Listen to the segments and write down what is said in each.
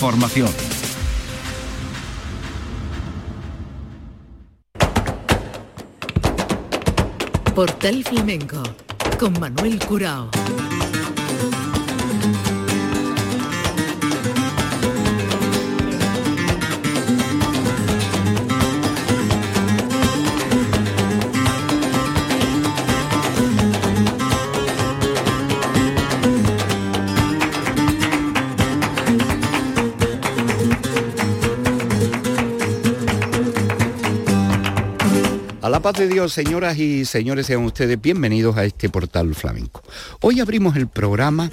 Formación. Portal Flamenco con Manuel Curao. La paz de Dios, señoras y señores, sean ustedes bienvenidos a este portal flamenco. Hoy abrimos el programa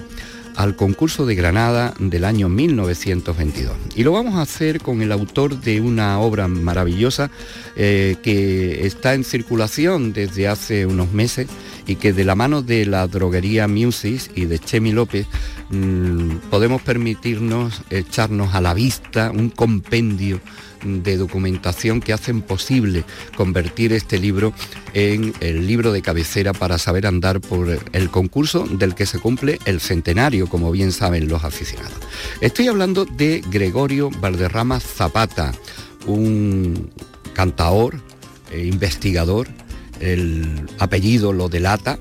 al concurso de Granada del año 1922. Y lo vamos a hacer con el autor de una obra maravillosa eh, que está en circulación desde hace unos meses y que de la mano de la droguería Music y de Chemi López mm, podemos permitirnos echarnos a la vista un compendio de documentación que hacen posible convertir este libro en el libro de cabecera para saber andar por el concurso del que se cumple el centenario, como bien saben los aficionados. Estoy hablando de Gregorio Valderrama Zapata, un cantaor, eh, investigador, el apellido lo delata,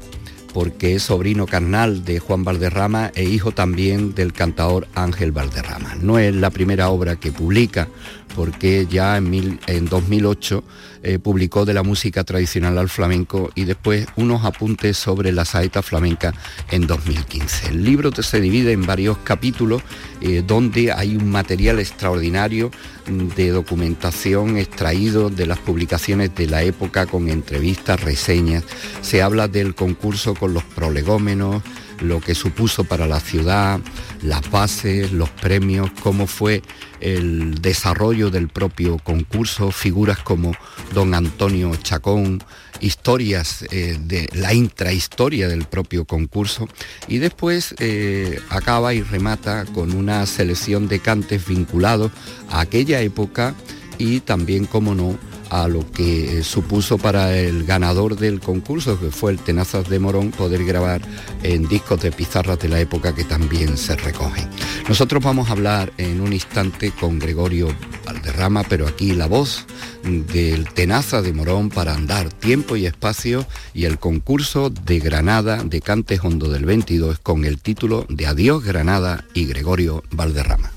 porque es sobrino carnal de Juan Valderrama e hijo también del cantador Ángel Valderrama. No es la primera obra que publica, porque ya en, en 2008 eh, publicó de la música tradicional al flamenco y después unos apuntes sobre la saeta flamenca en 2015. El libro se divide en varios capítulos eh, donde hay un material extraordinario mm, de documentación extraído de las publicaciones de la época con entrevistas, reseñas. Se habla del concurso con los prolegómenos, lo que supuso para la ciudad, las bases, los premios, cómo fue el desarrollo del propio concurso, figuras como don Antonio Chacón, historias eh, de la intrahistoria del propio concurso. Y después eh, acaba y remata con una selección de cantes vinculados a aquella época y también, como no, a lo que supuso para el ganador del concurso, que fue el Tenazas de Morón, poder grabar en discos de pizarras de la época que también se recogen. Nosotros vamos a hablar en un instante con Gregorio Valderrama, pero aquí la voz del Tenaza de Morón para andar tiempo y espacio y el concurso de Granada de Cantes Hondo del 22 con el título de Adiós Granada y Gregorio Valderrama.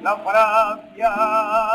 Una caricia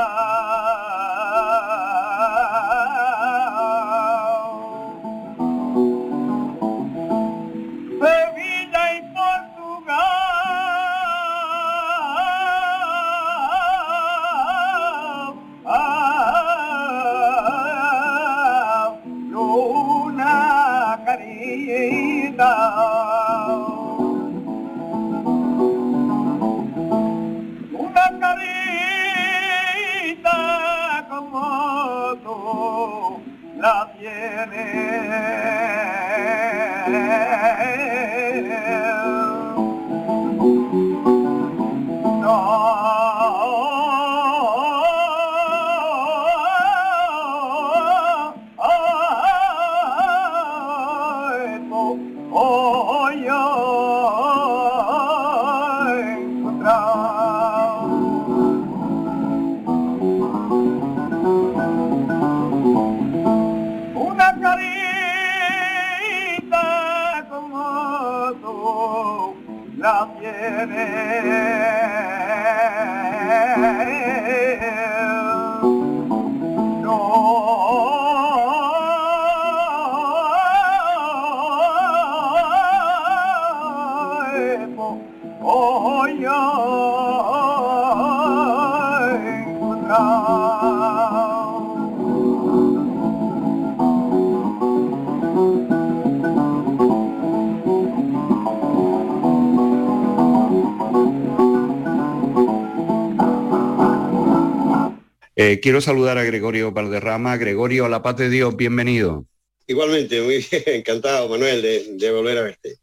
Eh, quiero saludar a Gregorio Valderrama. Gregorio, a la paz de Dios, bienvenido. Igualmente, muy bien, encantado, Manuel, de, volver a verte.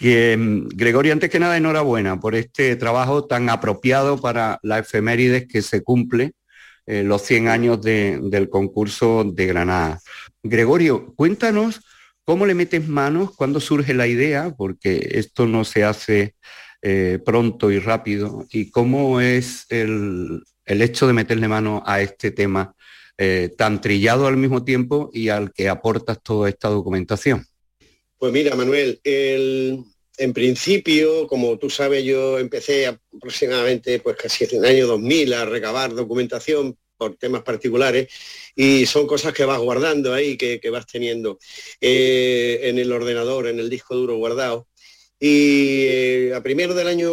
Mm, Gregorio, antes que nada, enhorabuena por este trabajo tan apropiado para la efemérides que se cumple eh, los 100 años del concurso de Granada. Gregorio, cuéntanos cómo le metes manos, cuándo surge la idea, porque esto no se hace eh, pronto y rápido, y cómo es el, el hecho de meterle mano a este tema eh, tan trillado al mismo tiempo y al que aportas toda esta documentación? Pues mira, Manuel, en principio, como tú sabes, yo empecé aproximadamente pues casi en el año 2000 a recabar documentación por temas particulares y son cosas que vas guardando ahí, que, vas teniendo eh, en el ordenador, en el disco duro guardado. Y eh, a primero del año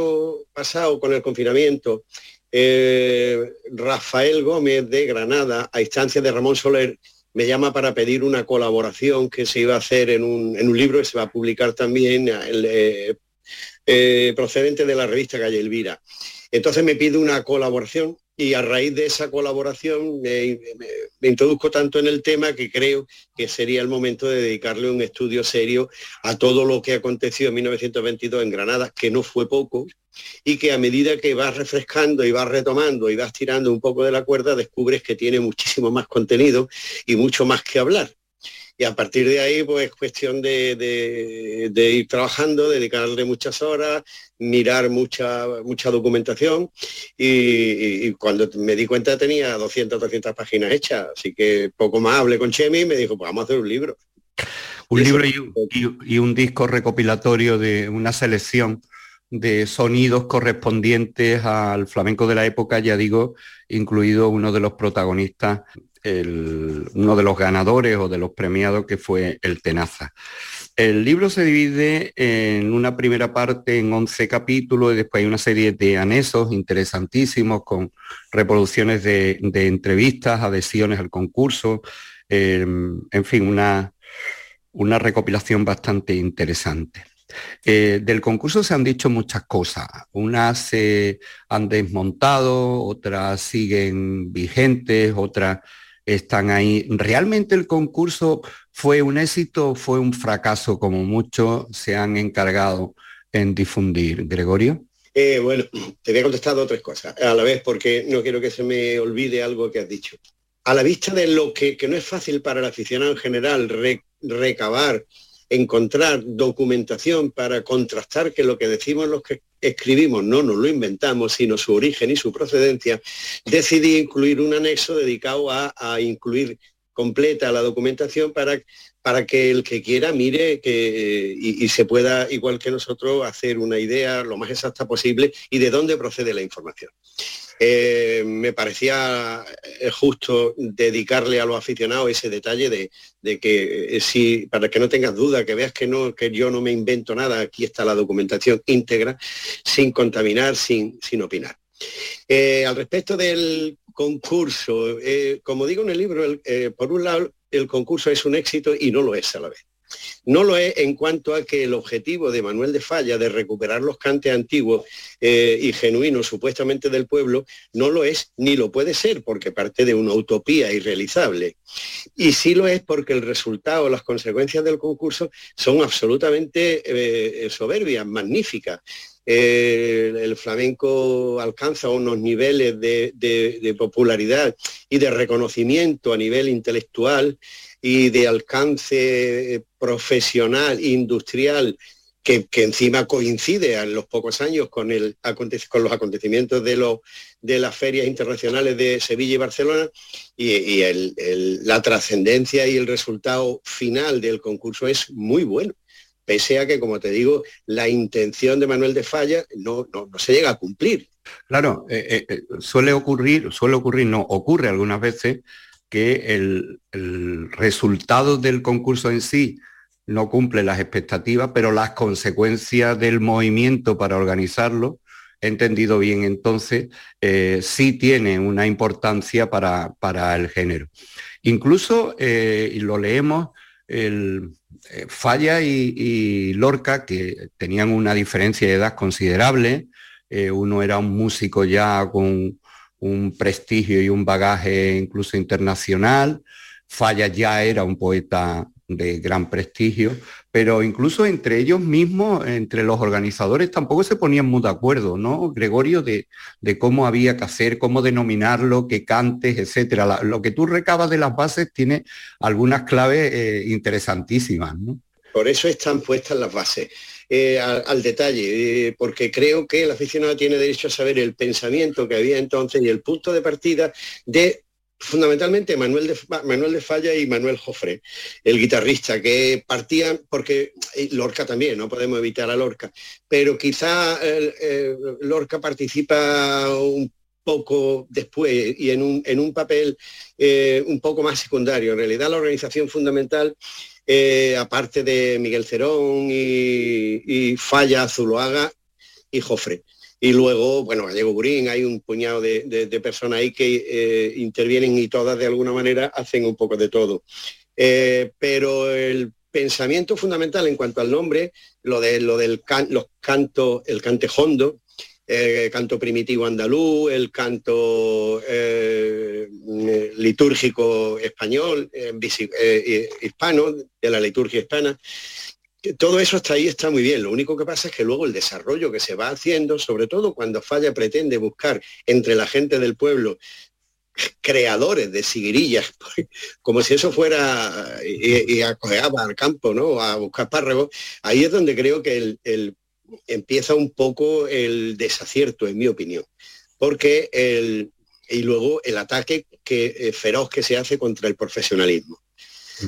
pasado, con el confinamiento, eh, Rafael Gómez de Granada, a instancia de Ramón Soler, me llama para pedir una colaboración que se iba a hacer en un, libro que se va a publicar también eh, eh, procedente de la revista Calle Elvira. Entonces me pide una colaboración y a raíz de esa colaboración me, introduzco tanto en el tema que creo que sería el momento de dedicarle un estudio serio a todo lo que aconteció en 1922 en Granada, que no fue poco, y que a medida que vas refrescando y vas retomando y vas tirando un poco de la cuerda, descubres que tiene muchísimo más contenido y mucho más que hablar y a partir de ahí pues es cuestión de, ir trabajando, dedicarle muchas horas, mirar mucha, mucha documentación y, cuando me di cuenta tenía 200, 300 páginas hechas, así que poco más hablé con Chemi y me dijo, pues vamos a hacer un libro. Un libro y un disco recopilatorio de una selección de sonidos correspondientes al flamenco de la época, ya digo, incluido uno de los protagonistas uno de los ganadores o de los premiados que fue el Tenaza. El libro se divide en una primera parte en 11 capítulos y después hay una serie de anexos interesantísimos con reproducciones de, entrevistas, adhesiones al concurso, em, en fin, una, una recopilación bastante interesante. Eh, del concurso se han dicho muchas cosas. Unas se han desmontado, otras siguen vigentes, otras están ahí. ¿Realmente el concurso fue un éxito o fue un fracaso, como muchos se han encargado en difundir? Gregorio. Eh, bueno, te voy a contestar dos tres cosas a la vez porque no quiero que se me olvide algo que has dicho. A la vista de lo que, no es fácil para el aficionado en general recabar encontrar documentación para contrastar que lo que decimos los que escribimos no nos lo inventamos, sino su origen y su procedencia, decidí incluir un anexo dedicado a, incluir completa la documentación para, para que el que quiera mire que, y, se pueda, igual que nosotros, hacer una idea lo más exacta posible y de dónde procede la información. Eh, me parecía eh, justo dedicarle a los aficionados ese detalle de, que eh, si, para que no tengas duda, que veas que no, que yo no me invento nada, aquí está la documentación íntegra, sin contaminar, sin, sin opinar. al respecto del concurso, como digo en el libro, por un lado el concurso es un éxito y no lo es a la vez. No lo es en cuanto a que el objetivo de Manuel de Falla de recuperar los cantes antiguos eh, y genuinos supuestamente del pueblo no lo es ni lo puede ser porque parte de una utopía irrealizable. Y sí lo es porque el resultado, las consecuencias del concurso son absolutamente eh, soberbias, magníficas. El flamenco alcanza unos niveles de, popularidad y de reconocimiento a nivel intelectual y de alcance profesional, industrial, que, encima coincide en los pocos años con, los acontecimientos de las ferias internacionales de Sevilla y Barcelona y, la trascendencia y el resultado final del concurso es muy bueno pese a que, como te digo, la intención de Manuel de Falla no, no, se llega a cumplir. Claro, eh, eh, suele ocurrir, suele ocurrir, no, ocurre algunas veces que el, resultado del concurso en sí no cumple las expectativas, pero las consecuencias del movimiento para organizarlo entendido bien entonces, eh, sí tiene una importancia para, para el género. Incluso, y lo leemos, el, Falla y, Lorca, que tenían una diferencia de edad considerable, uno era un músico ya con un prestigio y un bagaje incluso internacional, Falla ya era un poeta de gran prestigio, pero incluso entre ellos mismos, entre los organizadores, tampoco se ponían muy de acuerdo, ¿no? Gregorio, de, cómo había que hacer, cómo denominarlo, qué cantes, etcétera. lo que tú recabas de las bases tiene algunas claves eh, interesantísimas. Por eso están puestas las bases. Eh, al, detalle, eh, porque creo que el aficionado tiene derecho a saber el pensamiento que había entonces y el punto de partida de fundamentalmente Manuel de, Manuel de Falla y Manuel Jofre, el guitarrista, que partían, porque Lorca también, no podemos evitar a Lorca, pero quizá Lorca participa un poco después y en un, en un papel eh, un poco más secundario. En realidad la organización fundamental, eh, aparte de Miguel Cerón y, Falla Zuloaga y Jofre y luego, bueno, Gallego Burín, hay un puñado de, personas ahí que eh, intervienen y todas de alguna manera hacen un poco de todo. Eh, pero el pensamiento fundamental en cuanto al nombre, lo de lo del los cantos, el cantejondo, el eh, canto primitivo andaluz, el canto litúrgico español, hispano, de la liturgia hispana, todo eso hasta ahí está muy bien. Lo único que pasa es que luego el desarrollo que se va haciendo, sobre todo cuando Falla pretende buscar entre la gente del pueblo creadores de siguirillas, como si eso fuera y, y al campo, ¿no? A buscar párragos, ahí es donde creo que empieza un poco el desacierto, en mi opinión. Porque el, y luego el ataque que, eh, feroz que se hace contra el profesionalismo.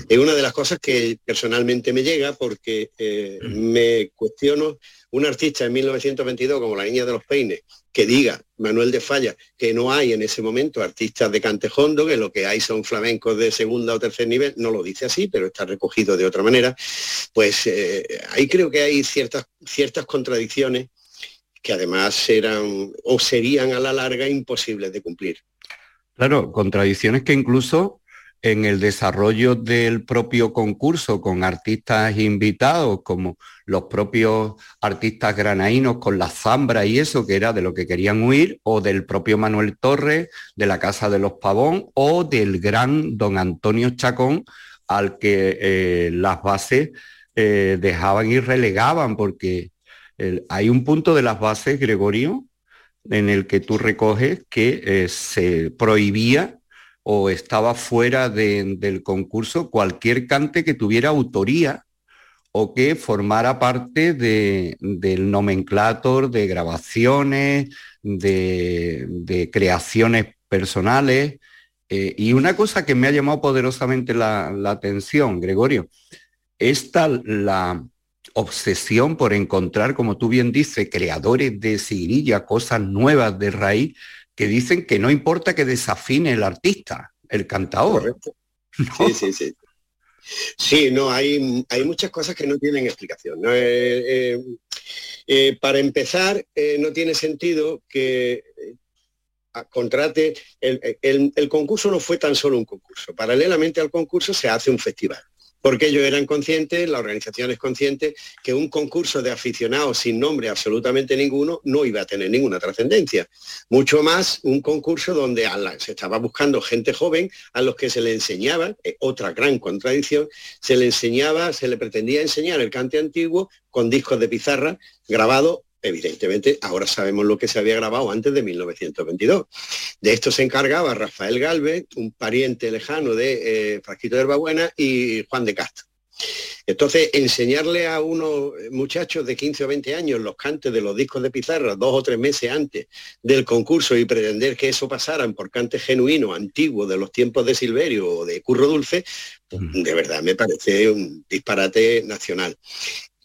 Es una de las cosas que personalmente me llega porque eh, me cuestiono un artista en 1922 como la Niña de los Peines que diga, Manuel de Falla, que no hay en ese momento artistas de cantejondo, que lo que hay son flamencos de segunda o tercer nivel, no lo dice así, pero está recogido de otra manera, pues eh, ahí creo que hay ciertas, ciertas contradicciones que además eran o serían a la larga imposibles de cumplir. Claro, contradicciones que incluso en el desarrollo del propio concurso con artistas invitados como los propios artistas granaínos con la zambra y eso que era de lo que querían huir o del propio Manuel Torres de la Casa de los Pavón o del gran don Antonio Chacón al que eh, las bases eh, dejaban y relegaban porque hay un punto de las bases, Gregorio, en el que tú recoges que eh, se prohibía o estaba fuera del concurso cualquier cante que tuviera autoría o que formara parte del nomenclator de grabaciones, de, creaciones personales. Eh, y una cosa que me ha llamado poderosamente la, atención, Gregorio, esta la obsesión por encontrar, como tú bien dices, creadores de siguirilla, cosas nuevas de raíz, que dicen que no importa que desafine el artista, el cantador. Sí, sí, sí. Sí, no, hay, hay muchas cosas que no tienen explicación. Eh, eh, eh, para empezar, no tiene sentido que contrate, el concurso no fue tan solo un concurso. Paralelamente al concurso se hace un festival porque ellos eran conscientes, la organización es consciente, que un concurso de aficionados sin nombre absolutamente ninguno no iba a tener ninguna trascendencia. Mucho más un concurso donde se estaba buscando gente joven a los que se le enseñaba, eh, otra gran contradicción, se le enseñaba, se le pretendía enseñar el cante antiguo con discos de pizarra grabados evidentemente ahora sabemos lo que se había grabado antes de 1922. De esto se encargaba Rafael Galvez, un pariente lejano de eh, Frasquito de Herbabuena y Juan de Castro. Entonces, enseñarle a unos muchachos de 15 o 20 años los cantes de los discos de pizarra dos o tres meses antes del concurso y pretender que eso pasaran por cantes genuinos, antiguos, de los tiempos de Silverio o de Curro Dulce, de verdad me parece un disparate nacional.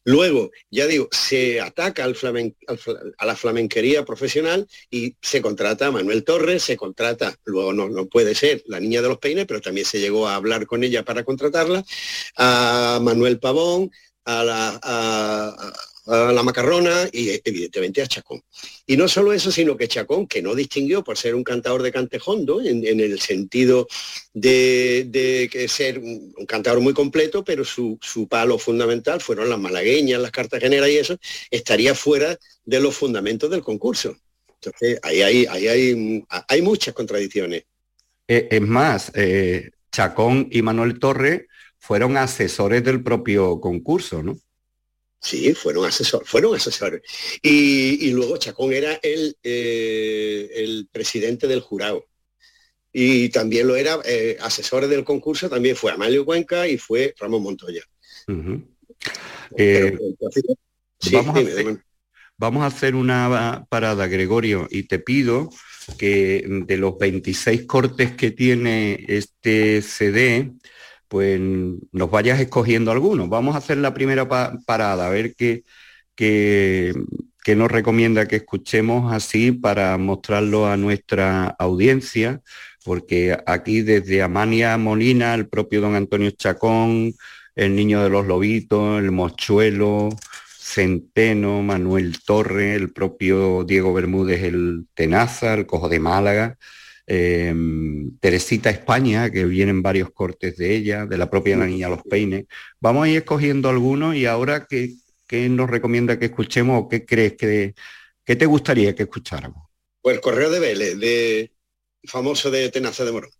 Luego, ya digo, se ataca a la flamenquería profesional y se contrata a Manuel Torres, se contrata, luego no, no, puede ser la niña de los peines, pero también se llegó a hablar con ella para contratarla, a Manuel Pavón, a, a la macarrona y evidentemente a Chacón. Y no solo eso, sino que Chacón, que no distinguió por ser un cantador de cantejondo, en, el sentido de, que ser un, cantador muy completo, pero su, palo fundamental fueron las malagueñas, las cartageneras y eso, estaría fuera de los fundamentos del concurso. Entonces, ahí hay, ahí hay, hay muchas contradicciones. Eh, es más, eh, Chacón y Manuel Torre fueron asesores del propio concurso, ¿no? Sí, fueron asesores, fueron asesores. Y, luego Chacón era el, eh, el presidente del jurado. Y también lo era, eh, asesores del concurso, también fue Amalio Cuenca y fue Ramón Montoya. Eh, vamos, a hacer, vamos, a hacer, una parada, Gregorio, y te pido que de los 26 cortes que tiene este CD, pues nos vayas escogiendo algunos. Vamos a hacer la primera parada, a ver qué, qué, nos recomienda que escuchemos así para mostrarlo a nuestra audiencia, porque aquí desde Amania Molina, el propio don Antonio Chacón, el Niño de los Lobitos, el Mochuelo, Centeno, Manuel Torre, el propio Diego Bermúdez, el Tenaza, el Cojo de Málaga, Em, Teresita España, que vienen varios cortes de ella, de la propia La Niña Los Peines. Vamos a ir escogiendo algunos y ahora, ¿qué, nos recomienda que escuchemos o qué crees que, que te gustaría que escucháramos? Pues el Correo de Vélez, de famoso de Tenaza de Morón.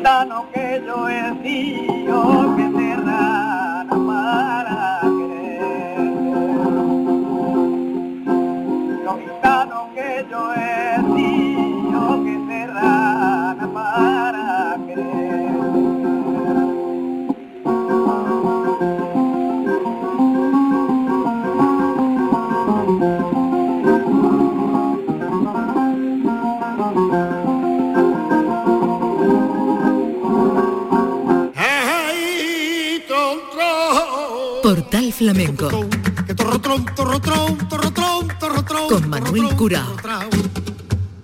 gitano que yo he sido.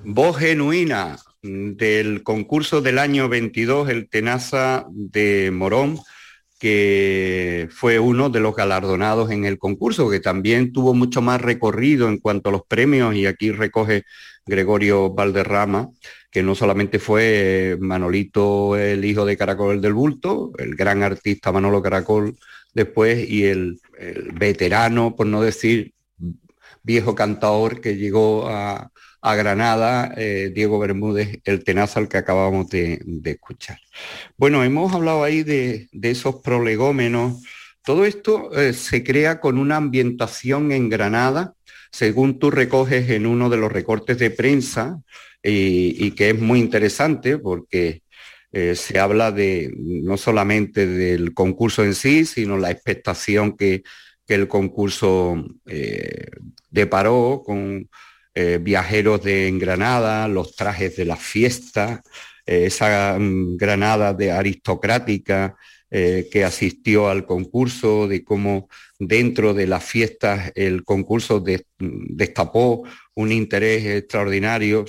Voz genuina del concurso del año 22, el Tenaza de Morón, que fue uno de los galardonados en el concurso, que también tuvo mucho más recorrido en cuanto a los premios, y aquí recoge Gregorio Valderrama, que no solamente fue Manolito, el hijo de Caracol del Bulto, el gran artista Manolo Caracol después, y el, veterano, por no decir viejo cantador que llegó a, a Granada, eh, Diego Bermúdez, el tenazal que acabamos de, escuchar. Bueno, hemos hablado ahí de, esos prolegómenos. Todo esto eh, se crea con una ambientación en Granada, según tú recoges en uno de los recortes de prensa, y, que es muy interesante porque eh, se habla de no solamente del concurso en sí, sino la expectación que, el concurso deparó con eh, viajeros de Granada, los trajes de la fiesta, eh, esa mm, Granada de aristocrática eh, que asistió al concurso, de cómo dentro de las fiestas el concurso destapó un interés extraordinario.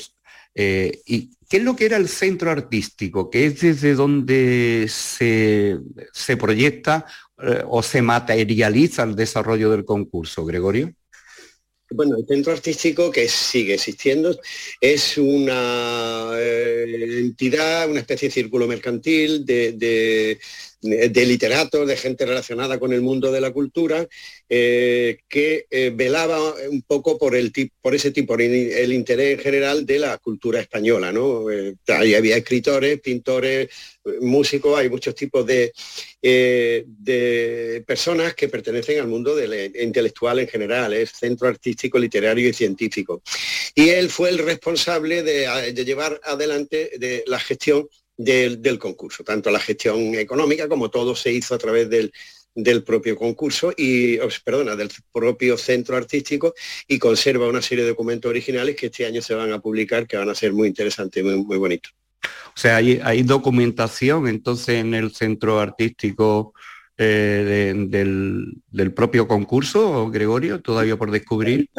¿Y qué es lo que era el centro artístico? que es desde donde se, se proyecta o se materializa el desarrollo del concurso, Gregorio? Bueno, el centro artístico que sigue existiendo es una eh, entidad, una especie de círculo mercantil de literatos, de gente relacionada con el mundo de la cultura, eh, que eh, velaba un poco por, el por ese tipo, el, interés general de la cultura española. ¿no? Eh, ahí había escritores, pintores, músicos, hay muchos tipos de, de personas que pertenecen al mundo del intelectual en general, es centro artístico, literario y científico. Y él fue el responsable de, de llevar adelante de la gestión del, concurso, tanto la gestión económica como todo se hizo a través del, propio concurso y, perdona, del propio centro artístico y conserva una serie de documentos originales que este año se van a publicar que van a ser muy interesantes y muy, muy bonitos. O sea, hay, hay, documentación entonces en el centro artístico eh, del, propio concurso, Gregorio, todavía por descubrir.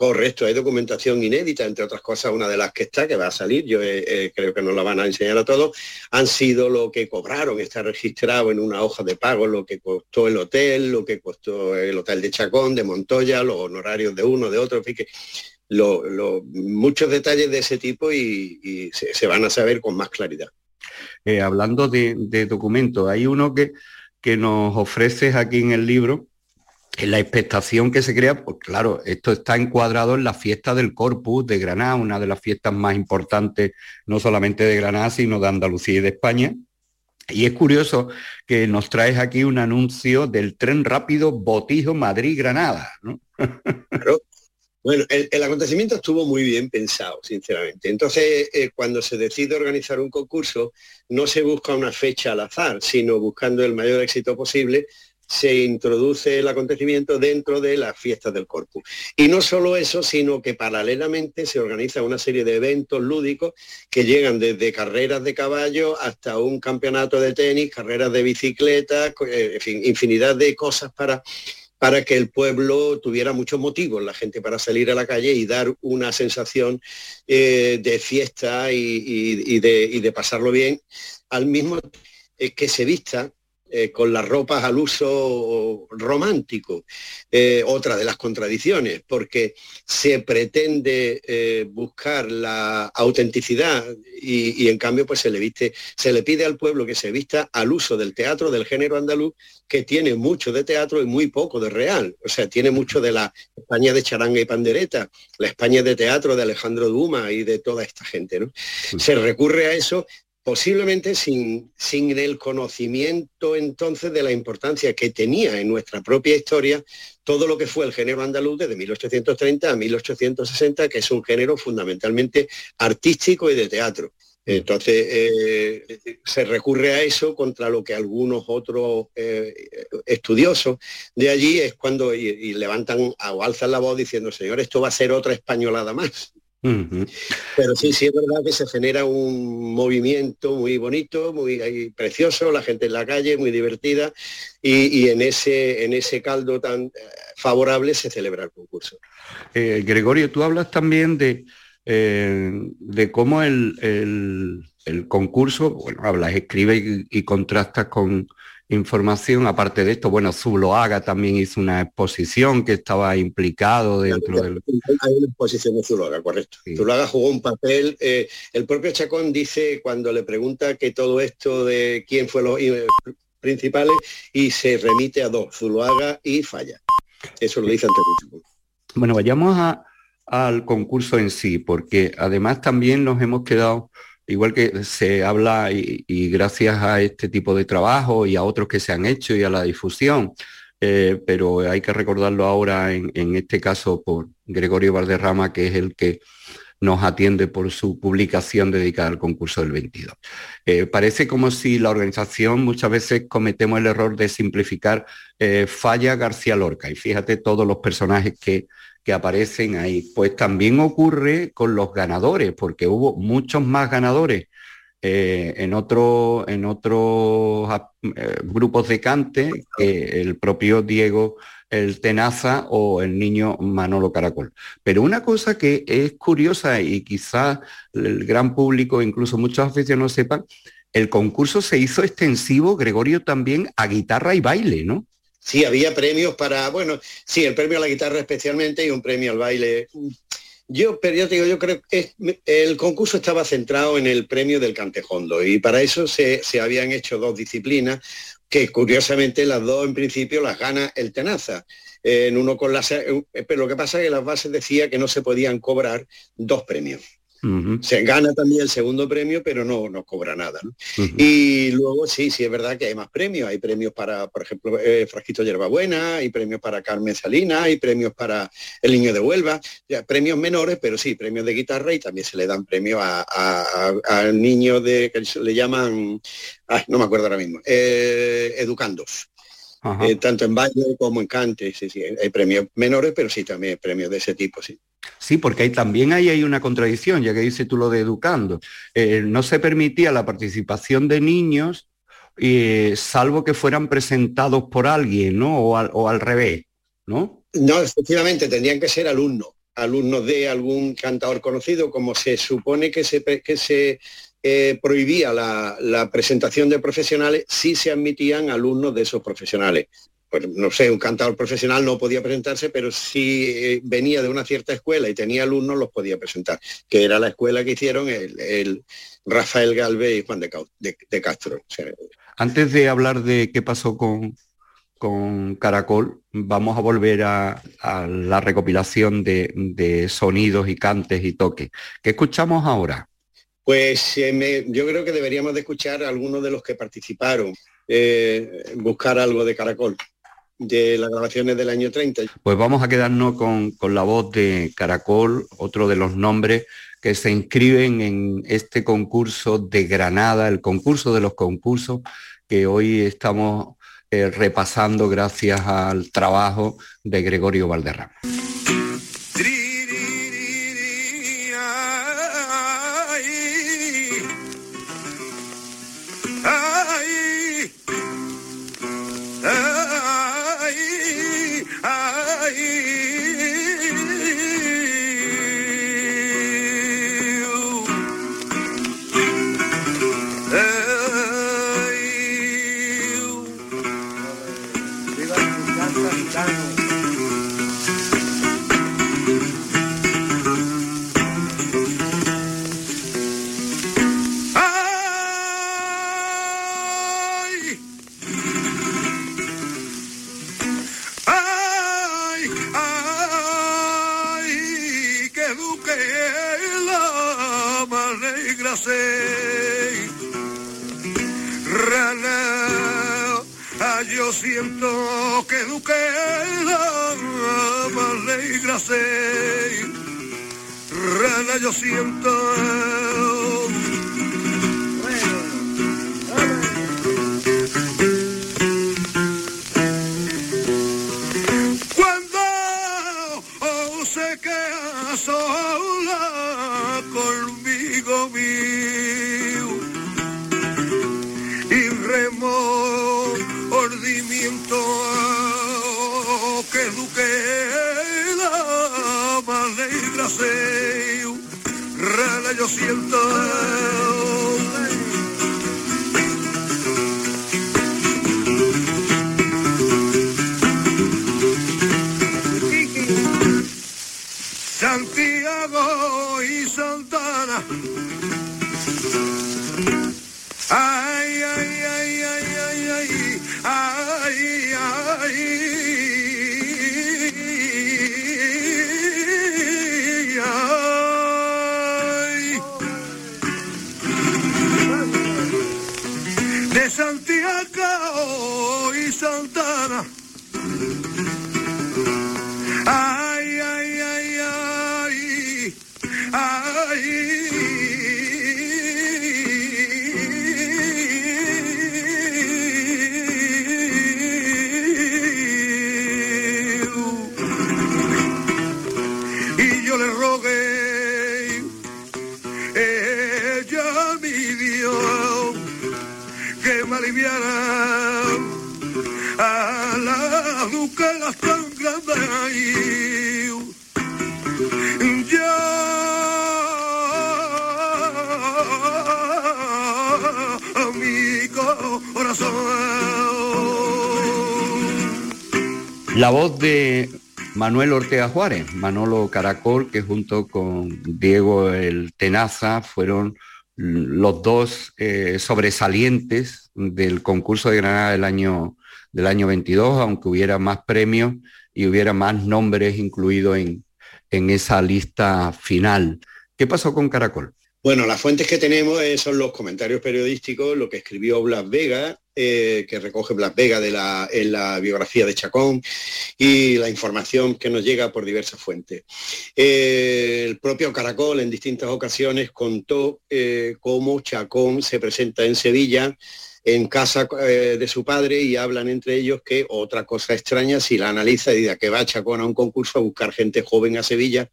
Correcto, hay documentación inédita, entre otras cosas, una de las que está, que va a salir, yo eh, eh, creo que nos la van a enseñar a todos, han sido lo que cobraron, está registrado en una hoja de pago, lo que costó el hotel, lo que costó el hotel de Chacón, de Montoya, los honorarios de uno, de otro, fíjate, lo, muchos detalles de ese tipo y, se, van a saber con más claridad. Eh, hablando de, documentos, hay uno que, que nos ofreces aquí en el libro, la expectación que se crea, pues claro, esto está encuadrado en la fiesta del Corpus de Granada, una de las fiestas más importantes, no solamente de Granada, sino de Andalucía y de España. Y es curioso que nos traes aquí un anuncio del tren rápido Botijo Madrid-Granada. Bueno, el, acontecimiento estuvo muy bien pensado, sinceramente. Entonces, eh, cuando se decide organizar un concurso, no se busca una fecha al azar, sino buscando el mayor éxito posible se introduce el acontecimiento dentro de las fiestas del Corpus. Y no solo eso, sino que paralelamente se organiza una serie de eventos lúdicos que llegan desde carreras de caballo hasta un campeonato de tenis, carreras de bicicleta, eh, infinidad de cosas para para que el pueblo tuviera muchos motivos, la gente para salir a la calle y dar una sensación eh, de fiesta y, de, pasarlo bien, al mismo que se vista eh, con las ropas al uso romántico, eh, otra de las contradicciones, porque se pretende eh, buscar la autenticidad y, en cambio pues se le viste, se le pide al pueblo que se vista al uso del teatro del género andaluz, que tiene mucho de teatro y muy poco de real. O sea, tiene mucho de la España de charanga y pandereta, la España de teatro de Alejandro Duma y de toda esta gente. ¿no? Se recurre a eso posiblemente sin, sin el conocimiento entonces de la importancia que tenía en nuestra propia historia todo lo que fue el género andaluz desde 1830 a 1860, que es un género fundamentalmente artístico y de teatro. Entonces, eh, se recurre a eso contra lo que algunos otros eh, estudiosos de allí es cuando y, levantan o alzan la voz diciendo, señor, esto va a ser otra españolada más. Pero sí, sí es verdad que se genera un movimiento muy bonito, muy precioso, la gente en la calle, muy divertida, y, en, ese, en ese caldo tan eh, favorable se celebra el concurso. Eh, Gregorio, tú hablas también de, eh, de cómo el, concurso, bueno, hablas, escribe y contrastas con, información. Aparte de esto, bueno, Zuloaga también hizo una exposición que estaba implicado dentro del... Hay una exposición de Zuloaga, correcto. Zuloaga jugó un papel. Eh, el propio Chacón dice cuando le pregunta que todo esto de quién fue los eh, principales y se remite a dos, Zuloaga y Falla. Eso lo dice ante Bueno, vayamos a, al concurso en sí, porque además también nos hemos quedado, igual que se habla y, gracias a este tipo de trabajo y a otros que se han hecho y a la difusión, eh, pero hay que recordarlo ahora en, este caso por Gregorio Valderrama, que es el que nos atiende por su publicación dedicada al concurso del 22. Eh, parece como si la organización muchas veces cometemos el error de simplificar eh, Falla García Lorca y fíjate todos los personajes que, que aparecen ahí. Pues también ocurre con los ganadores, porque hubo muchos más ganadores eh, en, otro, en otros grupos de cante que el propio Diego el Tenaza o el niño Manolo Caracol. Pero una cosa que es curiosa y quizás el gran público, incluso muchos aficionados sepan, el concurso se hizo extensivo, Gregorio, también a guitarra y baile, ¿no? Sí, había premios para, bueno, sí, el premio a la guitarra especialmente y un premio al baile. Yo, pero yo digo, yo creo que el concurso estaba centrado en el premio del cantejondo y para eso se, se habían hecho dos disciplinas que curiosamente las dos en principio las gana el Tenaza. En uno con las, eh, pero lo que pasa es que las bases decía que no se podían cobrar dos premios. Se gana también el segundo premio, pero no, no cobra nada. Y luego sí, sí es verdad que hay más premios. Hay premios para, por ejemplo, eh, Frasquito Yerbabuena, hay premios para Carmen Salina, hay premios para El Niño de Huelva, ya, premios menores, pero sí, premios de guitarra y también se le dan premios al niño de que le llaman, no me acuerdo ahora mismo, eh, educandos. Eh, tanto en baile como en cante, sí, sí, hay premios menores, pero sí también hay premios de ese tipo, sí. Sí, porque también ahí hay una contradicción, ya que dice tú lo de educando. Eh, no se permitía la participación de niños, eh, salvo que fueran presentados por alguien, ¿no? O al, revés, ¿no? No, efectivamente, tendrían que ser alumnos, alumnos de algún cantador conocido, como se supone que se, que se eh, prohibía la, presentación de profesionales si se admitían alumnos de esos profesionales. Pues no sé, un cantador profesional no podía presentarse, pero si eh, venía de una cierta escuela y tenía alumnos, los podía presentar, que era la escuela que hicieron el, Rafael Galvez y Juan de, Castro. Antes de hablar de qué pasó con, con Caracol, vamos a volver a, la recopilación de, de, sonidos y cantes y toques. ¿Qué escuchamos ahora? Pues eh, yo creo que deberíamos de escuchar a algunos de los que participaron, eh, buscar algo de Caracol, de las grabaciones del año 30. Pues vamos a quedarnos con, con la voz de Caracol, otro de los nombres que se inscriben en este concurso de Granada, el concurso de los concursos que hoy estamos eh, repasando gracias al trabajo de Gregorio Valderrama. Siento que Duque la alegra Rana yo siento La voz de Manuel Ortega Juárez, Manolo Caracol, que junto con Diego el Tenaza fueron los dos eh, sobresalientes del concurso de Granada del año, del año 22, aunque hubiera más premios y hubiera más nombres incluidos en, en esa lista final. ¿Qué pasó con Caracol? Bueno, las fuentes que tenemos eh, son los comentarios periodísticos, lo que escribió Blas Vega, eh, que recoge Blas Vega de la, en la biografía de Chacón, y la información que nos llega por diversas fuentes. Eh, el propio Caracol en distintas ocasiones contó cómo Chacón se presenta en Sevilla en casa de su padre y hablan entre ellos que otra cosa extraña si la analiza y dice que va Chacón a un concurso a buscar gente joven a Sevilla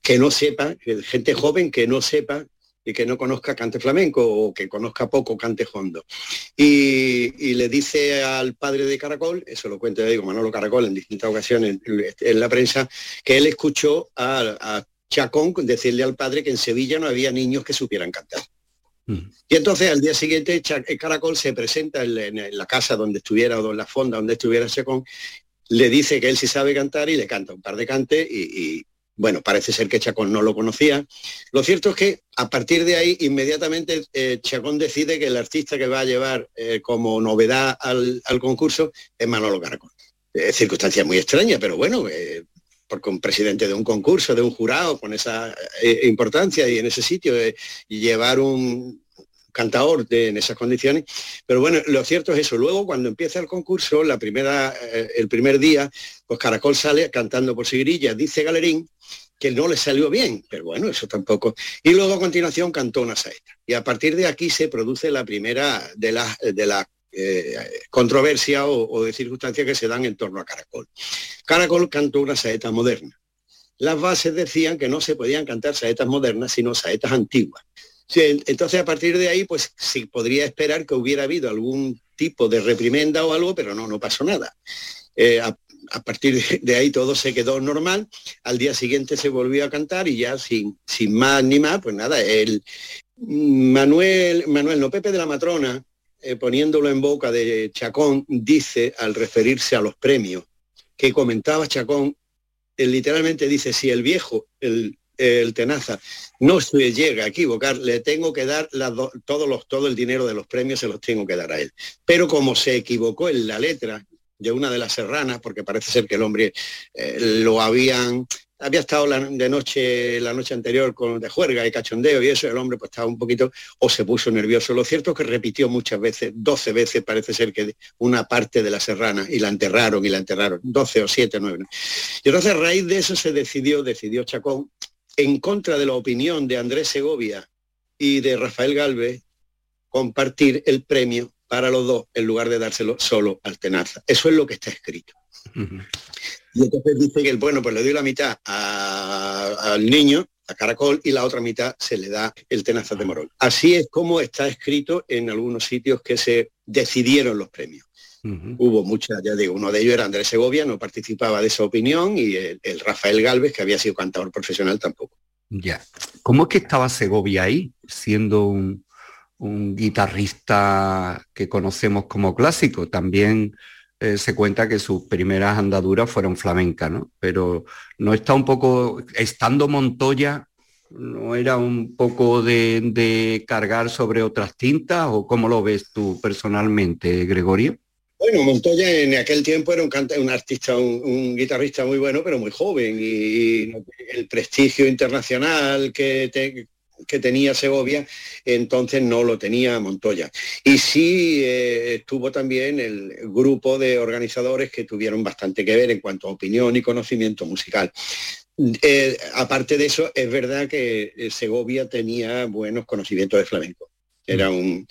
que no sepa, gente joven que no sepa y que no conozca cante flamenco o que conozca poco cante hondo. Y, y le dice al padre de Caracol, eso lo cuenta, digo, Manolo Caracol en distintas ocasiones en, en la prensa, que él escuchó a, a Chacón decirle al padre que en Sevilla no había niños que supieran cantar. Y entonces al día siguiente eh, Caracol se presenta en la, en la casa donde estuviera o en la fonda donde estuviera Chacón, le dice que él sí sabe cantar y le canta un par de cantes y, y, bueno, parece ser que Chacón no lo conocía. Lo cierto es que a partir de ahí inmediatamente eh, Chacón decide que el artista que va a llevar eh, como novedad al, concurso es Manolo Caracol. Eh, circunstancia muy extraña, pero bueno, eh, porque un presidente de un concurso, de un jurado con esa importancia y en ese sitio, llevar un cantador de- en esas condiciones. Pero bueno, lo cierto es eso. Luego, cuando empieza el concurso, la primera, eh, el primer día, pues Caracol sale cantando por Sigrilla, dice Galerín, que no le salió bien, pero bueno, eso tampoco. Y luego a continuación cantó una saeta. Y a partir de aquí se produce la primera de las de las eh, controversia o, o de circunstancias que se dan en torno a Caracol. Caracol cantó una saeta moderna. Las bases decían que no se podían cantar saetas modernas, sino saetas antiguas. Entonces a partir de ahí, pues sí podría esperar que hubiera habido algún tipo de reprimenda o algo, pero no, no pasó nada. Eh, a, partir de, de ahí todo se quedó normal. Al día siguiente se volvió a cantar y ya sin, sin más ni más, pues nada, el Manuel, Manuel, no Pepe de la Matrona, eh, poniéndolo en boca de Chacón, dice al referirse a los premios que comentaba Chacón, él literalmente dice, si el viejo, el, el tenaza, no se llega a equivocar, le tengo que dar todos los, todo el dinero de los premios, se los tengo que dar a él. Pero como se equivocó en la letra de una de las serranas, porque parece ser que el hombre eh, lo habían, había estado la, de noche, la noche anterior con de juerga y cachondeo y eso, el hombre pues estaba un poquito, o se puso nervioso. Lo cierto es que repitió muchas veces, 12 veces parece ser que una parte de la serrana, y la enterraron y la enterraron, 12 o 7, 9. ¿no? Y entonces a raíz de eso se decidió, decidió Chacón, en contra de la opinión de Andrés Segovia y de Rafael Galvez, compartir el premio para los dos en lugar de dárselo solo al Tenaza. Eso es lo que está escrito. Y entonces dice que, bueno, pues le doy la mitad a- al niño, a Caracol, y la otra mitad se le da el Tenaza de Morón. Así es como está escrito en algunos sitios que se decidieron los premios. Hubo muchas, ya digo, uno de ellos era Andrés Segovia, no participaba de esa opinión, y el, el Rafael Galvez, que había sido cantador profesional, tampoco. Ya. ¿Cómo es que estaba Segovia ahí, siendo un, un guitarrista que conocemos como clásico? También eh, se cuenta que sus primeras andaduras fueron flamencas, ¿no? Pero no está un poco, estando Montoya, ¿no era un poco de, de cargar sobre otras tintas o cómo lo ves tú personalmente, Gregorio? Bueno, Montoya en aquel tiempo era un, artista, un, guitarrista muy bueno, pero muy joven y, el prestigio internacional que, que tenía Segovia, entonces no lo tenía Montoya. Y sí eh, estuvo también el grupo de organizadores que tuvieron bastante que ver en cuanto a opinión y conocimiento musical. Eh, aparte de eso, es verdad que eh, Segovia tenía buenos conocimientos de flamenco. Era un,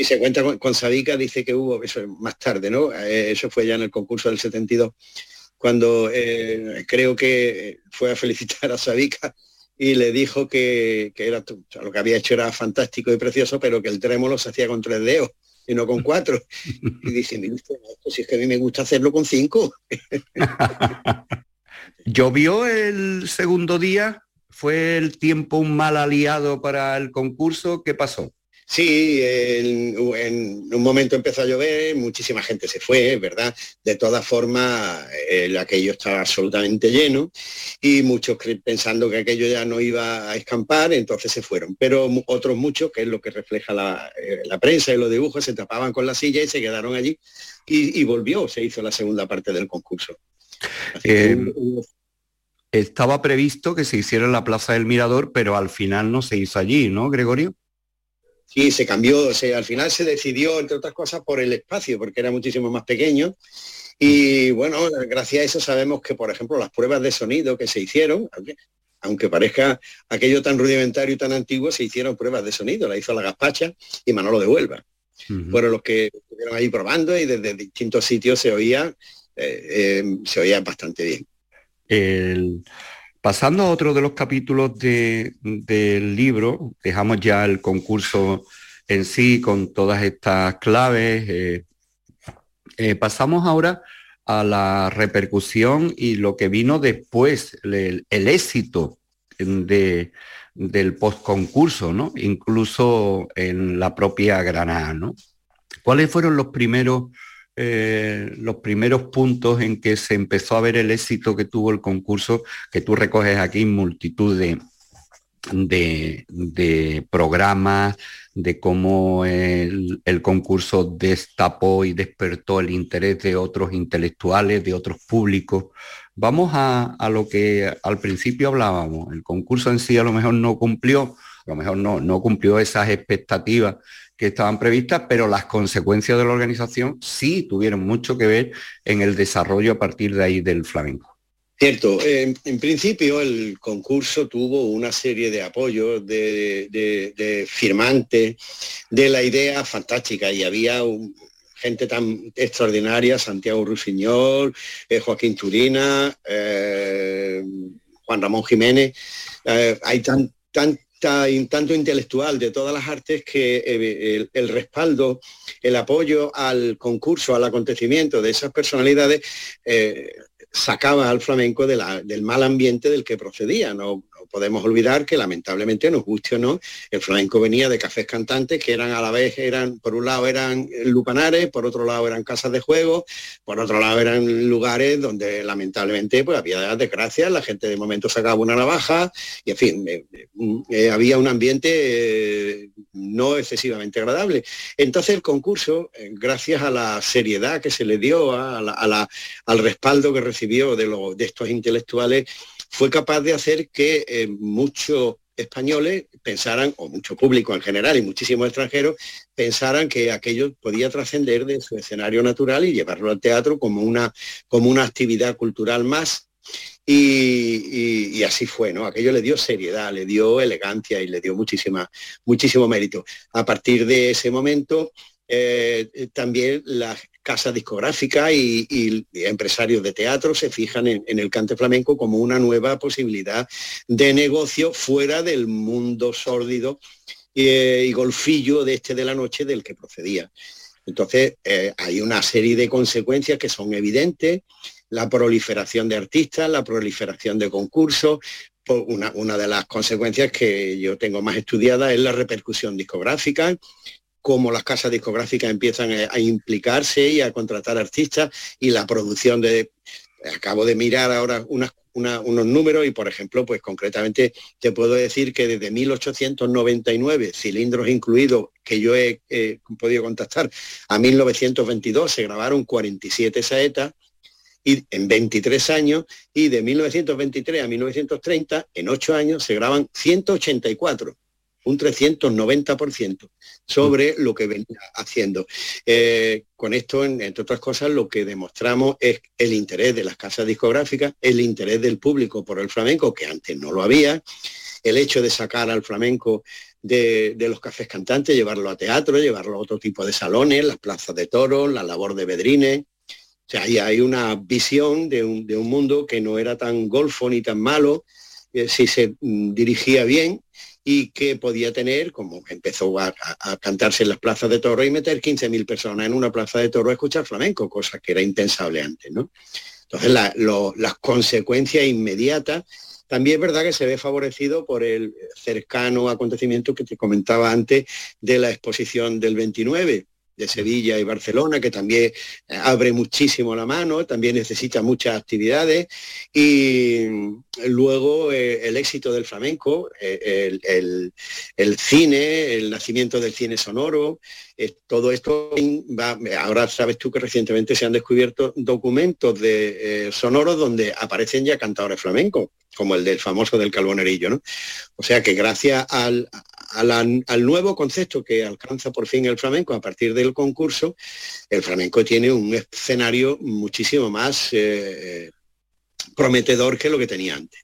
y se cuenta con, con Sabica, dice que hubo, eso más tarde, ¿no? eso fue ya en el concurso del 72, cuando creo que fue a felicitar a Sabica y le dijo que, era lo que había hecho era fantástico y precioso, pero que el trémolo se hacía con tres dedos y no con cuatro. Y dice, mire usted, si es que a mí me gusta hacerlo con cinco. ¿Llovió el segundo día? ¿Fue el tiempo un mal aliado para el concurso? ¿Qué pasó? Sí, en, un momento empezó a llover, muchísima gente se fue, ¿verdad? De todas formas, aquello estaba absolutamente lleno y muchos pensando que aquello ya no iba a escampar, entonces se fueron. Pero otros muchos, que es lo que refleja la, eh, prensa y los dibujos, se tapaban con la silla y se quedaron allí y, volvió, se hizo la segunda parte del concurso. Eh, estaba previsto que se hiciera en la Plaza del Mirador, pero al final no se hizo allí, ¿no, Gregorio? Sí, se cambió, o sea, al final se decidió, entre otras cosas, por el espacio, porque era muchísimo más pequeño. Y bueno, gracias a eso sabemos que, por ejemplo, las pruebas de sonido que se hicieron, aunque, parezca aquello tan rudimentario y tan antiguo, se hicieron pruebas de sonido, la hizo la Gaspacha y Manolo de Huelva. Fueron los que estuvieron ahí probando y desde distintos sitios se oía, eh, eh, se oía bastante bien. El, Pasando a otro de los capítulos del libro, dejamos ya el concurso en sí con todas estas claves. Eh, eh, pasamos ahora a la repercusión y lo que vino después, el, éxito de, del postconcurso, ¿no? incluso en la propia Granada. ¿no? ¿Cuáles fueron los primeros eh, los primeros puntos en que se empezó a ver el éxito que tuvo el concurso, que tú recoges aquí multitud de, de, programas, de cómo el, concurso destapó y despertó el interés de otros intelectuales, de otros públicos. Vamos a, a, lo que al principio hablábamos. El concurso en sí a lo mejor no cumplió, a lo mejor no, no cumplió esas expectativas que estaban previstas, pero las consecuencias de la organización sí tuvieron mucho que ver en el desarrollo a partir de ahí del flamenco. Cierto, en, principio el concurso tuvo una serie de apoyos, de, firmantes, de la idea fantástica y había gente tan extraordinaria, Santiago Rusiñol, eh, Joaquín Turina, eh, Juan Ramón Jiménez, eh, hay tan, tan, tanto intelectual de todas las artes que eh, el, respaldo, el apoyo al concurso, al acontecimiento de esas personalidades eh, sacaba al flamenco del mal ambiente del que procedía. ¿no? Podemos olvidar que lamentablemente nos guste o no, el flamenco venía de cafés cantantes que eran a la vez, eran, por un lado eran lupanares, por otro lado eran casas de juego, por otro lado eran lugares donde lamentablemente pues había desgracias, la gente de momento sacaba una navaja y en fin, eh, eh, había un ambiente eh, no excesivamente agradable. Entonces el concurso, gracias a la seriedad que se le dio, al respaldo que recibió de, de estos intelectuales, fue capaz de hacer que eh, muchos españoles pensaran, o mucho público en general y muchísimos extranjeros, pensaran que aquello podía trascender de su escenario natural y llevarlo al teatro como una, como una actividad cultural más. Y, así fue, ¿no? Aquello le dio seriedad, le dio elegancia y le dio muchísima, muchísimo mérito. A partir de ese momento, eh, también la casas discográficas y, empresarios de teatro se fijan en, el cante flamenco como una nueva posibilidad de negocio fuera del mundo sórdido eh, y golfillo de este de la noche del que procedía. Entonces, eh, hay una serie de consecuencias que son evidentes, la proliferación de artistas, la proliferación de concursos, una, una, de las consecuencias que yo tengo más estudiada es la repercusión discográfica, cómo las casas discográficas empiezan a, implicarse y a contratar artistas y la producción de... Acabo de mirar ahora unos números y, por ejemplo, pues concretamente te puedo decir que desde 1899, cilindros incluidos, que yo he podido contactar, a 1922 se grabaron 47 saetas y en 23 años y de 1923 a 1930, en 8 años, se graban 184. Un 390% sobre lo que venía haciendo. Eh, con esto, entre otras cosas, lo que demostramos es el interés de las casas discográficas, el interés del público por el flamenco, que antes no lo había, el hecho de sacar al flamenco de, los cafés cantantes, llevarlo a teatro, llevarlo a otro tipo de salones, las plazas de toros, la labor de bedrines. O sea, ahí hay una visión de un, mundo que no era tan golfo ni tan malo, eh, si se mm, dirigía bien y que podía tener, como empezó a, cantarse en las plazas de toro y meter 15.000 personas en una plaza de toro a escuchar flamenco, cosa que era impensable antes. ¿no? Entonces las consecuencias inmediatas también es verdad que se ve favorecido por el cercano acontecimiento que te comentaba antes de la exposición del 29 de Sevilla y Barcelona, que también eh, abre muchísimo la mano, también necesita muchas actividades. Y luego eh, el éxito del flamenco, eh, el, cine, el nacimiento del cine sonoro, todo esto va, ahora sabes tú que recientemente se han descubierto documentos de sonoros donde aparecen ya cantadores flamencos, como el del famoso del Calbonerillo, ¿no? O sea que gracias al, al nuevo concepto que alcanza por fin el flamenco a partir del concurso, el flamenco tiene un escenario muchísimo más eh, prometedor que lo que tenía antes.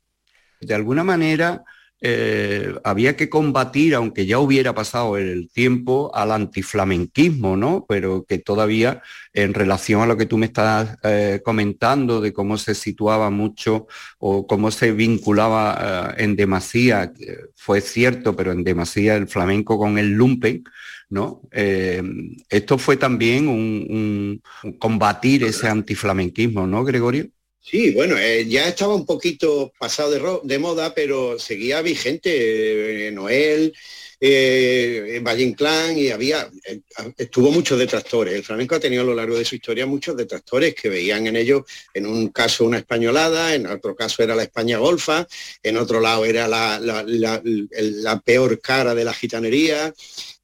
De alguna manera, eh, había que combatir, aunque ya hubiera pasado el tiempo, al antiflamenquismo, ¿no? Pero que todavía, en relación a lo que tú me estás eh, comentando de cómo se situaba mucho o cómo se vinculaba eh, en demasía, fue cierto, pero en demasía el flamenco con el lumpen, ¿no? esto fue también un combatir ese antiflamenquismo, ¿no, Gregorio? Sí, bueno, eh, ya estaba un poquito pasado de, moda, pero seguía vigente eh, Noel, eh, Valle Inclán y había, eh, estuvo muchos detractores. El flamenco ha tenido a lo largo de su historia muchos detractores que veían en ello, en un caso una españolada, en otro caso era la España golfa, en otro lado era la, la peor cara de la gitanería,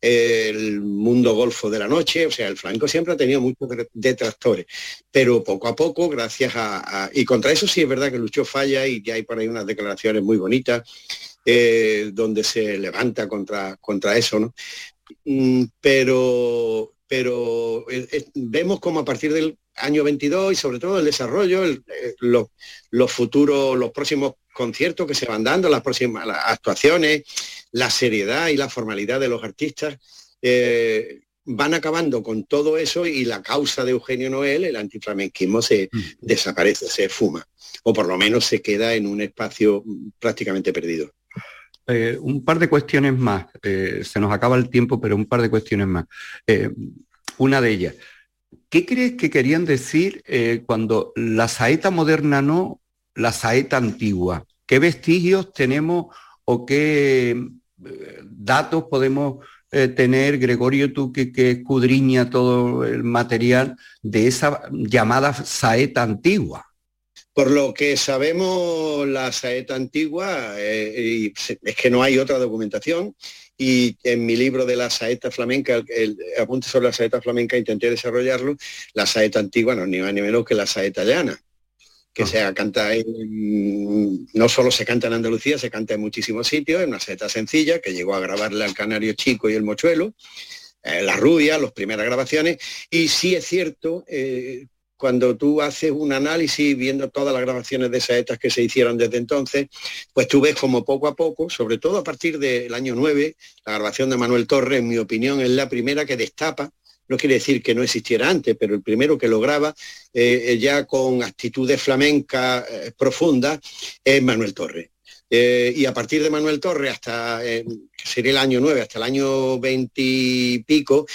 el mundo golfo de la noche, o sea, el flamenco siempre ha tenido muchos detractores, pero poco a poco, gracias a, Y contra eso sí es verdad que luchó falla y ya hay por ahí unas declaraciones muy bonitas eh, donde se levanta contra, contra eso, ¿no? Mm, pero, pero eh, eh, vemos como a partir del año 22 y sobre todo el desarrollo, los futuros, los próximos conciertos que se van dando, las próximas actuaciones, la seriedad y la formalidad de los artistas, van acabando con todo eso y la causa de Eugenio Noel, el antiflamenquismo, se mm. desaparece, se fuma, o por lo menos se queda en un espacio prácticamente perdido. Eh, un par de cuestiones más, eh, se nos acaba el tiempo, pero un par de cuestiones más. una de ellas, ¿qué crees que querían decir cuando la saeta moderna no, la saeta antigua? ¿Qué vestigios tenemos o qué datos podemos eh, tener, Gregorio, tú que, escudriña todo el material de esa llamada saeta antigua? Por lo que sabemos, la saeta antigua eh, es que no hay otra documentación y en mi libro de la saeta flamenca, el, el, apunte sobre la saeta flamenca, intenté desarrollarlo. La saeta antigua no es ni más ni menos que la saeta llana que se canta no solo se canta en Andalucía, se canta en muchísimos sitios, en una seta sencilla que llegó a grabarle al Canario Chico y el Mochuelo, eh, La Rubia, las primeras grabaciones, y sí es cierto, eh, cuando tú haces un análisis viendo todas las grabaciones de saetas que se hicieron desde entonces, pues tú ves como poco a poco, sobre todo a partir del año 9, la grabación de Manuel Torres, en mi opinión, es la primera que destapa no quiere decir que no existiera antes, pero el primero que lo graba eh, ya con actitudes flamencas eh, profundas es Manuel Torres. Eh, y a partir de Manuel Torres hasta, que sería el año 9, hasta el año 20 y pico,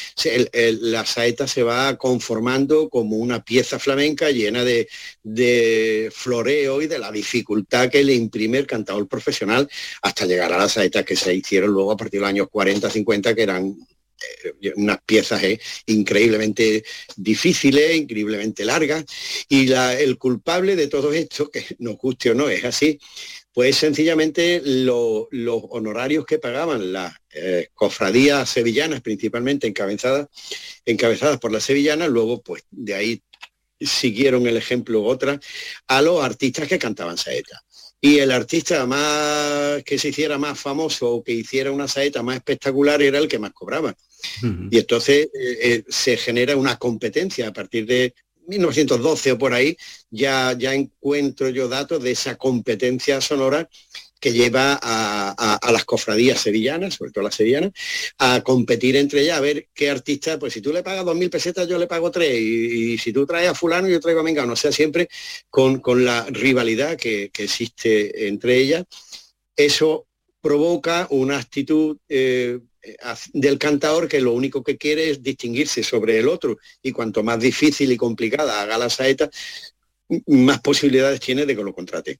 la saeta se va conformando como una pieza flamenca llena de, de, floreo y de la dificultad que le imprime el cantador profesional hasta llegar a las saetas que se hicieron luego a partir de los años 40, 50, que eran eh, unas piezas eh, increíblemente difíciles, increíblemente largas, y el culpable de todo esto, que nos guste o no es así, pues sencillamente los honorarios que pagaban las eh, cofradías sevillanas, principalmente encabezadas, encabezadas por las sevillanas, luego pues de ahí siguieron el ejemplo otras, a los artistas que cantaban saeta. Y el artista más que se hiciera más famoso o que hiciera una saeta más espectacular era el que más cobraba. Y entonces eh, eh, se genera una competencia a partir de 1912 o por ahí, ya, ya encuentro yo datos de esa competencia sonora que lleva a, las cofradías sevillanas, sobre todo las sevillanas, a competir entre ellas, a ver qué artista, pues si tú le pagas dos mil pesetas, yo le pago tres, y, si tú traes a fulano, yo traigo a mengano, o sea, siempre con, la rivalidad que, existe entre ellas, eso provoca una actitud eh, del cantador que lo único que quiere es distinguirse sobre el otro, y cuanto más difícil y complicada haga la saeta, más posibilidades tiene de que lo contrate.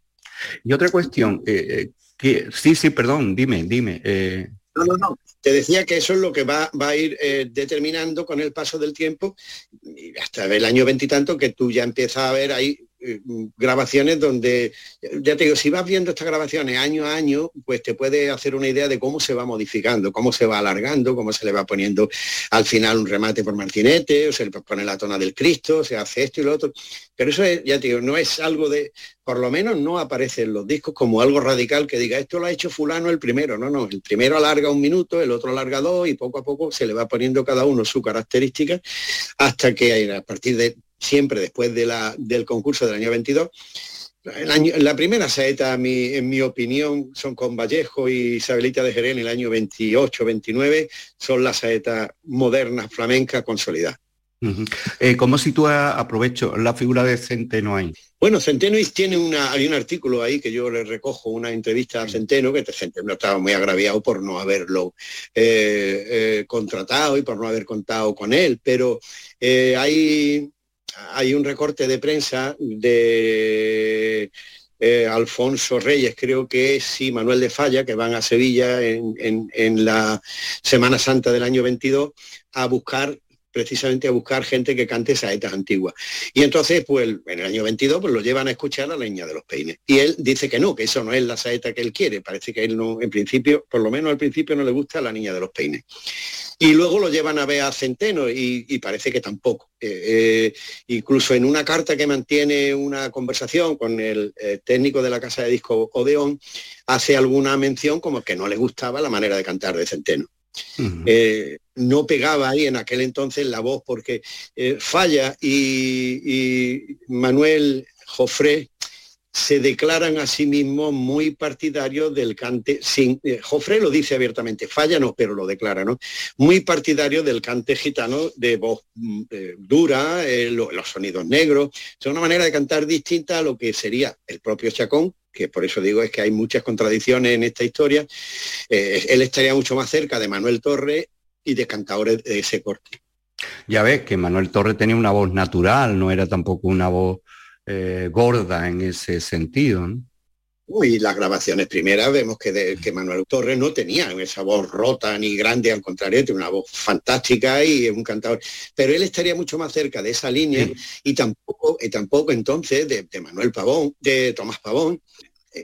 Y otra cuestión, eh, eh, sí, sí, perdón, dime, dime. Eh. No, no, no. Te decía que eso es lo que va, va a ir determinando con el paso del tiempo, hasta el año veintitanto, que tú ya empiezas a ver ahí grabaciones donde, ya te digo, si vas viendo estas grabaciones año a año, pues te puede hacer una idea de cómo se va modificando, cómo se va alargando, cómo se le va poniendo al final un remate por martinete, o se le pone la tona del Cristo, se hace esto y lo otro. Pero eso es, ya te digo, no es algo de, por lo menos no aparece en los discos como algo radical que diga, esto lo ha hecho fulano el primero. No, no, el primero alarga un minuto, el otro alarga dos y poco a poco se le va poniendo cada uno su característica hasta que a partir de siempre después de la, del concurso del año 22. la primera saeta, en mi opinión, son con Vallejo y Isabelita de Jerez en el año 28-29, son las saetas modernas flamencas consolidadas. Eh, ¿Cómo sitúa, aprovecho, la figura de Centeno ahí? Bueno, Centeno tiene una, hay un artículo ahí que yo le recojo, una entrevista a Centeno, que Centeno estaba muy agraviado por no haberlo eh, eh, contratado y por no haber contado con él, pero hay hay un recorte de prensa de eh, Alfonso Reyes, creo que y Manuel de Falla, que van a Sevilla en, la Semana Santa del año 22 a buscar precisamente a buscar gente que cante saetas antiguas. Y entonces, pues en el año 22, pues lo llevan a escuchar a la niña de los peines. Y él dice que no, que eso no es la saeta que él quiere. Parece que él no, en principio, por lo menos al principio no le gusta a la niña de los peines y luego lo llevan a ver a Centeno y, parece que tampoco. Eh, eh, incluso en una carta que mantiene una conversación con el eh, técnico de la casa de disco Odeón, hace alguna mención como que no le gustaba la manera de cantar de Centeno. No pegaba ahí en aquel entonces la voz porque Falla y, Manuel Jofré se declaran a sí mismos muy partidarios del cante, sin, eh, lo dice abiertamente, falla no, pero lo declara, ¿no? Muy partidario del cante gitano de voz mm, eh, dura, eh, los sonidos negros, es una manera de cantar distinta a lo que sería el propio Chacón, que por eso digo es que hay muchas contradicciones en esta historia, él estaría mucho más cerca de Manuel Torres y de cantadores de ese corte. Ya ves que Manuel Torres tenía una voz natural, no era tampoco una voz eh, gorda en ese sentido. ¿no? Y las grabaciones primeras vemos que, que Manuel Torres no tenía esa voz rota ni grande, al contrario, tiene una voz fantástica y es un cantador. Pero él estaría mucho más cerca de esa línea y tampoco, y tampoco entonces de, de, Manuel Pavón, de Tomás Pavón.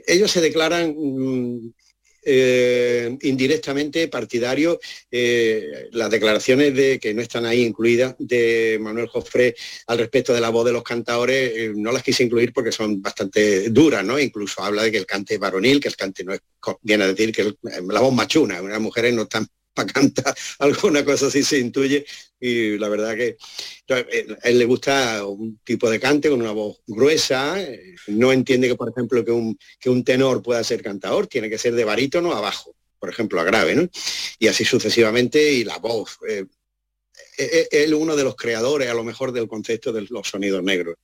Ellos se declaran mm, eh, indirectamente partidario eh, las declaraciones de que no están ahí incluidas de Manuel Jofré al respecto de la voz de los cantadores eh, no las quise incluir porque son bastante duras no incluso habla de que el cante es varonil que el cante no es viene a decir que la voz machuna unas mujeres no están para cantar, alguna cosa así se intuye y la verdad que eh, a él le gusta un tipo de cante con una voz gruesa, eh, no entiende que por ejemplo que un, que un tenor pueda ser cantador, tiene que ser de barítono abajo, por ejemplo a grave, ¿no? Y así sucesivamente y la voz. Eh, él uno de los creadores a lo mejor del concepto de los sonidos negros.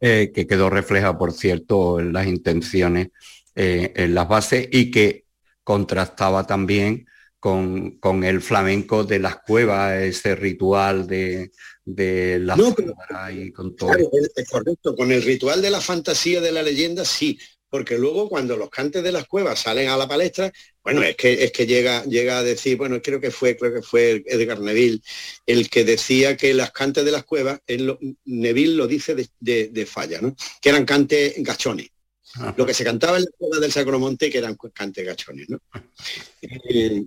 que quedó reflejado, por cierto, en las intenciones, en las bases y que contrastaba también con, el flamenco de las cuevas, ese ritual de, la no, y con todo. es correcto, con el ritual de la fantasía de la leyenda sí, porque luego cuando los cantes de las cuevas salen a la palestra, bueno, es que es que llega, llega a decir, bueno, creo que fue, creo que fue Edgar Neville el que decía que las cantes de las cuevas, Neville lo dice de, falla, ¿no? Que eran cantes gachones. Lo que se cantaba en la cueva del Sacromonte que eran cantes gachones, ¿no? Eh,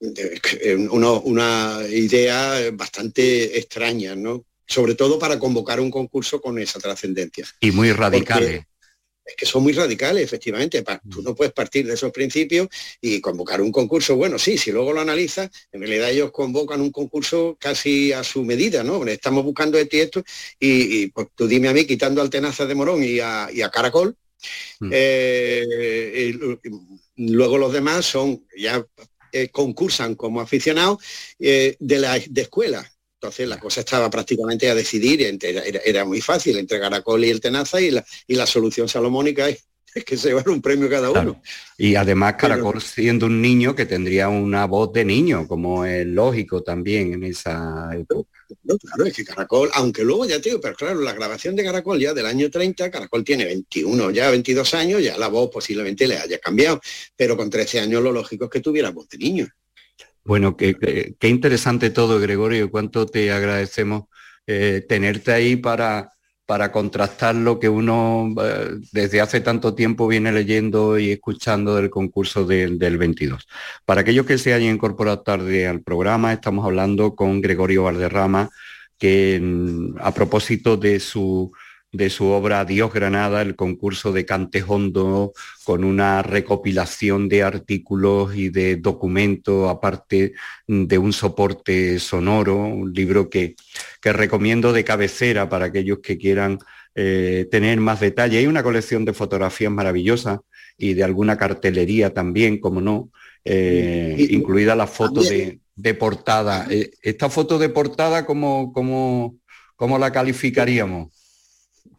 una idea bastante extraña, ¿no? Sobre todo para convocar un concurso con esa trascendencia. Y muy radical. es que son muy radicales, efectivamente. Tú no puedes partir de esos principios y convocar un concurso. Bueno, sí, si luego lo analizas, en realidad ellos convocan un concurso casi a su medida, ¿no? Estamos buscando este y esto, y, pues tú dime a mí, quitando al Tenaza de Morón y a, Caracol, mm. eh, luego los demás son, ya eh, concursan como aficionados de la de escuela entonces la cosa estaba prácticamente a decidir, era, muy fácil entre Caracol y el Tenaza y la, y la solución salomónica es, que se llevar un premio cada uno. Y además Caracol siendo un niño que tendría una voz de niño, como es lógico también en esa época. Claro, es que Caracol, aunque luego ya te digo, pero claro, la grabación de Caracol ya del año 30, Caracol tiene 21, ya 22 años, ya la voz posiblemente le haya cambiado, pero con 13 años lo lógico es que tuviera voz de niño. Bueno, qué, interesante todo, Gregorio, cuánto te agradecemos eh, tenerte ahí para, para contrastar lo que uno eh, desde hace tanto tiempo viene leyendo y escuchando del concurso del 22. Para aquellos que se hayan incorporado tarde al programa, estamos hablando con Gregorio Valderrama, que mm, a propósito de su de su obra Dios Granada, el concurso de Cantejondo, con una recopilación de artículos y de documentos, aparte de un soporte sonoro, un libro que, que recomiendo de cabecera para aquellos que quieran eh, tener más detalle. Hay una colección de fotografías maravillosas y de alguna cartelería también, como no, eh, incluida la foto de, portada. Eh, esta foto de portada, ¿cómo, cómo, cómo la calificaríamos?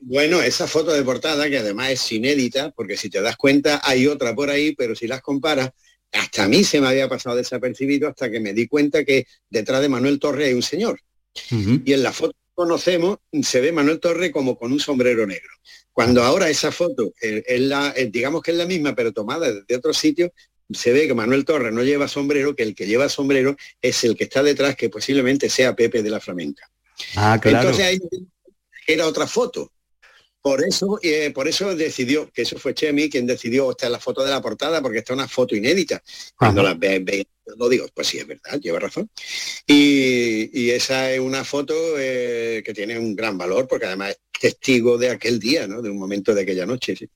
Bueno, esa foto de portada, que además es inédita, porque si te das cuenta hay otra por ahí, pero si las comparas, hasta a mí se me había pasado desapercibido hasta que me di cuenta que detrás de Manuel Torre hay un señor. Y en la foto que conocemos se ve Manuel Torre como con un sombrero negro. Cuando ahora esa foto eh, es la, eh, digamos que es la misma, pero tomada desde otro sitio, se ve que Manuel Torre no lleva sombrero, que el que lleva sombrero es el que está detrás, que posiblemente sea Pepe de la Flamenca. Ah, claro. Entonces ahí era otra foto. Por eso, eh, por eso decidió, que eso fue Chemi quien decidió esta la foto de la portada, porque está una foto inédita. Cuando la ve, lo digo, pues sí, es verdad, lleva razón. Y, esa es una foto eh, que tiene un gran valor, porque además es testigo de aquel día, ¿no? De un momento de aquella noche, sí.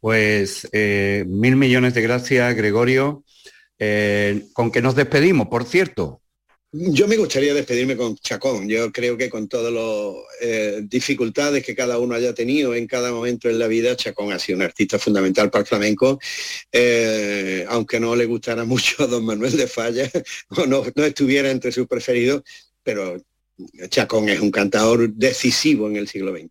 Pues eh, mil millones de gracias, Gregorio. con que nos despedimos, por cierto, yo me gustaría despedirme con Chacón. Yo creo que con todas las eh, dificultades que cada uno haya tenido en cada momento en la vida, Chacón ha sido un artista fundamental para el flamenco, eh, aunque no le gustara mucho a don Manuel de Falla o no, no estuviera entre sus preferidos, pero Chacón es un cantador decisivo en el siglo XX.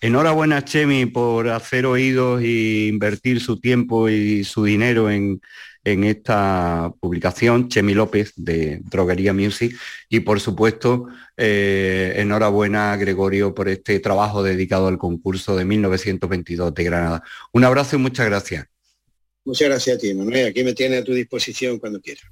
Enhorabuena, Chemi, por hacer oídos e invertir su tiempo y su dinero en, en esta publicación, Chemi López de Droguería Music. Y por supuesto, eh, enhorabuena Gregorio por este trabajo dedicado al concurso de 1922 de Granada. Un abrazo y muchas gracias. Muchas gracias a ti, Manuel. Aquí me tiene a tu disposición cuando quieras.